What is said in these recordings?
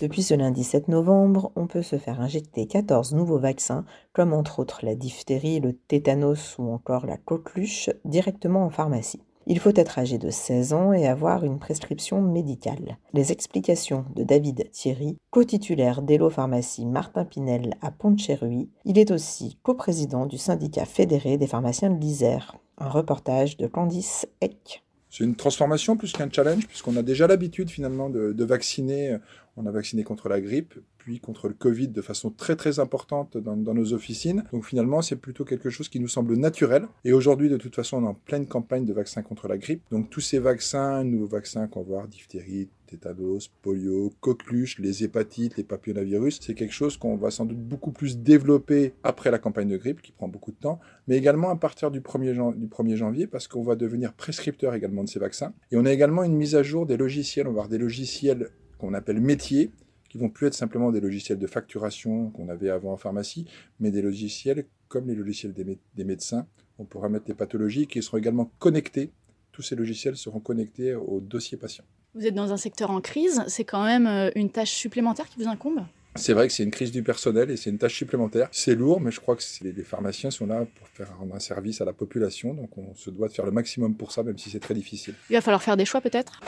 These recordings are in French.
Depuis ce lundi 7 novembre, on peut se faire injecter 14 nouveaux vaccins, comme entre autres la diphtérie, le tétanos ou encore la coqueluche, directement en pharmacie. Il faut être âgé de 16 ans et avoir une prescription médicale. Les explications de David Thierry, co-titulaire d'Elo Pharmacie Martin Pinel à Pont-de-Cherruy. Il est aussi coprésident du syndicat fédéré des pharmaciens de l'Isère. Un reportage de Candice Eck. C'est une transformation plus qu'un challenge, puisqu'on a déjà l'habitude finalement de, vacciner. On a vacciné contre la grippe, puis contre le Covid de façon très très importante dans, nos officines. Donc finalement, c'est plutôt quelque chose qui nous semble naturel. Et aujourd'hui, de toute façon, on est en pleine campagne de vaccins contre la grippe. Donc tous ces vaccins, nouveaux vaccins qu'on va voir, diphtérie, tétanos, polio, coqueluche, les hépatites, les papillomavirus, c'est quelque chose qu'on va sans doute beaucoup plus développer après la campagne de grippe, qui prend beaucoup de temps, mais également à partir du 1er, jan du 1er janvier, parce qu'on va devenir prescripteur également de ces vaccins. Et on a également une mise à jour des logiciels, on va avoir des logiciels qu'on appelle métiers, qui vont plus être simplement des logiciels de facturation qu'on avait avant en pharmacie, mais des logiciels comme les logiciels des, des médecins. On pourra mettre des pathologies qui seront également connectés. Tous ces logiciels seront connectés au dossier patient. Vous êtes dans un secteur en crise, c'est quand même euh, une tâche supplémentaire qui vous incombe? C'est vrai que c'est une crise du personnel et c'est une tâche supplémentaire. C'est lourd, mais je crois que les pharmaciens sont là pour faire rendre un service à la population, donc on se doit de faire le maximum pour ça, même si c'est très difficile. Il va falloir faire des choix peut-être?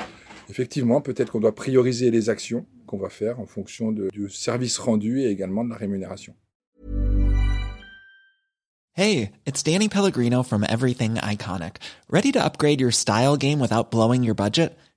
Effectivement, peut-être qu'on doit prioriser les actions qu'on va faire en fonction de, du service rendu et également de la rémunération. Hey, it's Danny Pellegrino from Everything Iconic. Ready to upgrade your style game without blowing your budget?